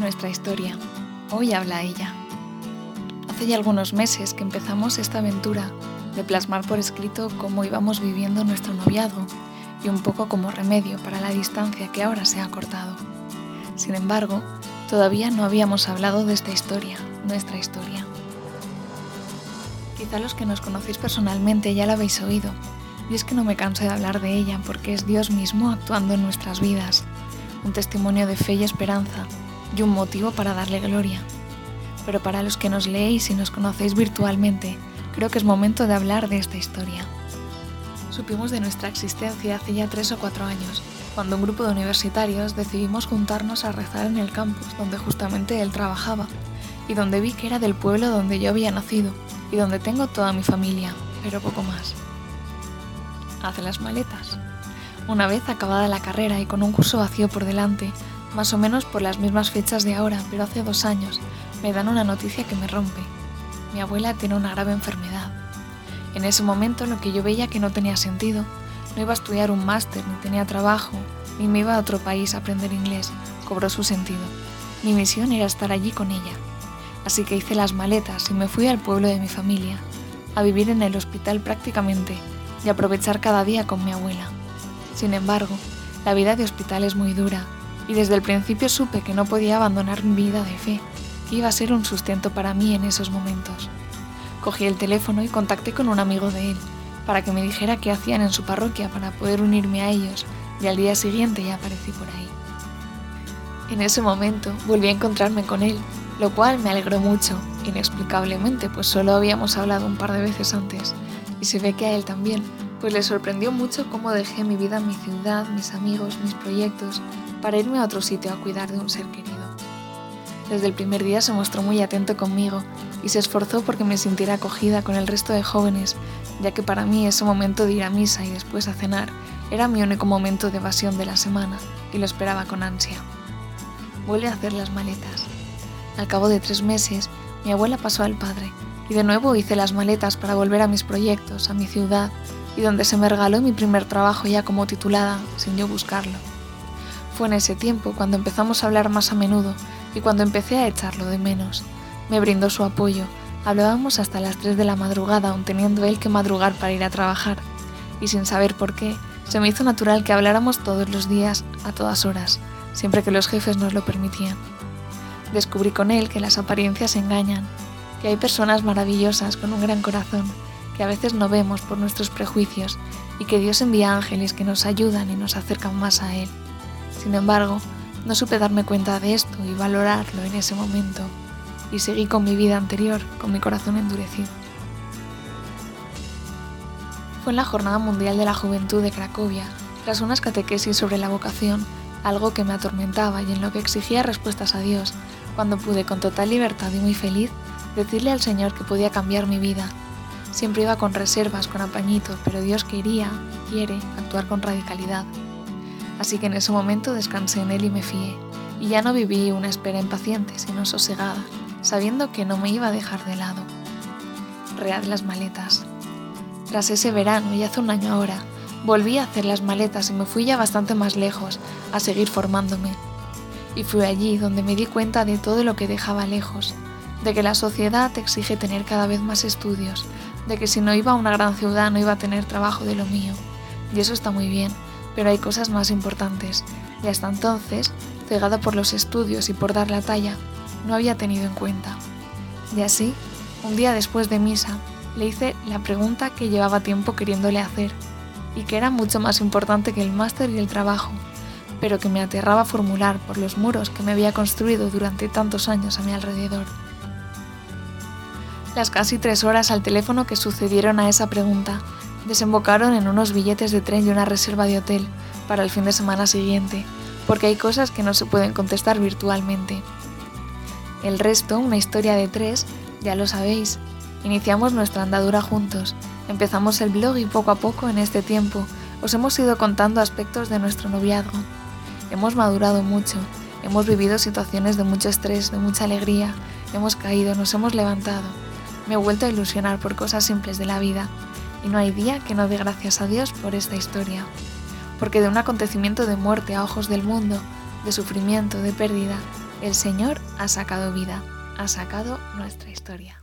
Nuestra historia. Hoy habla ella. Hace ya algunos meses que empezamos esta aventura de plasmar por escrito cómo íbamos viviendo nuestro noviazgo y un poco como remedio para la distancia que ahora se ha cortado. Sin embargo, todavía no habíamos hablado de esta historia, nuestra historia. Quizá los que nos conocéis personalmente ya la habéis oído, y es que no me canso de hablar de ella porque es Dios mismo actuando en nuestras vidas, un testimonio de fe y esperanza y un motivo para darle gloria. Pero para los que nos leéis y nos conocéis virtualmente, creo que es momento de hablar de esta historia. Supimos de nuestra existencia hace ya tres o cuatro años, cuando un grupo de universitarios decidimos juntarnos a rezar en el campus donde justamente él trabajaba, y donde vi que era del pueblo donde yo había nacido y donde tengo toda mi familia, pero poco más. Hace las maletas. Una vez acabada la carrera y con un curso vacío por delante, más o menos por las mismas fechas de ahora, pero hace dos años, me dan una noticia que me rompe. Mi abuela tiene una grave enfermedad. En ese momento lo que yo veía que no tenía sentido, no iba a estudiar un máster, ni tenía trabajo, ni me iba a otro país a aprender inglés, cobró su sentido. Mi misión era estar allí con ella. Así que hice las maletas y me fui al pueblo de mi familia, a vivir en el hospital prácticamente y aprovechar cada día con mi abuela. Sin embargo, la vida de hospital es muy dura y desde el principio supe que no podía abandonar mi vida de fe, que iba a ser un sustento para mí en esos momentos. Cogí el teléfono y contacté con un amigo de él, para que me dijera qué hacían en su parroquia para poder unirme a ellos, y al día siguiente ya aparecí por ahí. En ese momento volví a encontrarme con él, lo cual me alegró mucho, inexplicablemente, pues solo habíamos hablado un par de veces antes, y se ve que a él también, pues le sorprendió mucho cómo dejé mi vida, mi ciudad, mis amigos, mis proyectos, para irme a otro sitio a cuidar de un ser querido. Desde el primer día se mostró muy atento conmigo y se esforzó porque me sintiera acogida con el resto de jóvenes, ya que para mí ese momento de ir a misa y después a cenar era mi único momento de evasión de la semana y lo esperaba con ansia. Vuelve a hacer las maletas. Al cabo de tres meses, mi abuela pasó al padre y de nuevo hice las maletas para volver a mis proyectos, a mi ciudad y donde se me regaló mi primer trabajo ya como titulada, sin yo buscarlo. Fue en ese tiempo cuando empezamos a hablar más a menudo y cuando empecé a echarlo de menos. Me brindó su apoyo. Hablábamos hasta las 3 de la madrugada, aun teniendo él que madrugar para ir a trabajar. Y sin saber por qué, se me hizo natural que habláramos todos los días, a todas horas, siempre que los jefes nos lo permitían. Descubrí con él que las apariencias engañan, que hay personas maravillosas con un gran corazón, que a veces no vemos por nuestros prejuicios y que Dios envía ángeles que nos ayudan y nos acercan más a Él. Sin embargo, no supe darme cuenta de esto y valorarlo en ese momento, y seguí con mi vida anterior, con mi corazón endurecido. Fue en la Jornada Mundial de la Juventud de Cracovia, tras unas catequesis sobre la vocación, algo que me atormentaba y en lo que exigía respuestas a Dios, cuando pude con total libertad y muy feliz decirle al Señor que podía cambiar mi vida. Siempre iba con reservas, con apañitos, pero Dios quería, quiere, actuar con radicalidad así que en ese momento descansé en él y me fié, y ya no viví una espera impaciente, sino sosegada, sabiendo que no me iba a dejar de lado. Read las maletas. Tras ese verano, y hace un año ahora, volví a hacer las maletas y me fui ya bastante más lejos, a seguir formándome. Y fui allí donde me di cuenta de todo lo que dejaba lejos, de que la sociedad exige tener cada vez más estudios, de que si no iba a una gran ciudad no iba a tener trabajo de lo mío. Y eso está muy bien, pero hay cosas más importantes, y hasta entonces, cegada por los estudios y por dar la talla, no había tenido en cuenta. Y así, un día después de misa, le hice la pregunta que llevaba tiempo queriéndole hacer, y que era mucho más importante que el máster y el trabajo, pero que me aterraba formular por los muros que me había construido durante tantos años a mi alrededor. Las casi tres horas al teléfono que sucedieron a esa pregunta desembocaron en unos billetes de tren y una reserva de hotel para el fin de semana siguiente, porque hay cosas que no se pueden contestar virtualmente. El resto, una historia de tres, ya lo sabéis. Iniciamos nuestra andadura juntos, empezamos el blog y poco a poco en este tiempo os hemos ido contando aspectos de nuestro noviazgo. Hemos madurado mucho, hemos vivido situaciones de mucho estrés, de mucha alegría, hemos caído, nos hemos levantado. Me he vuelto a ilusionar por cosas simples de la vida y no hay día que no dé gracias a Dios por esta historia, porque de un acontecimiento de muerte a ojos del mundo, de sufrimiento, de pérdida, El Señor ha sacado vida, ha sacado nuestra historia.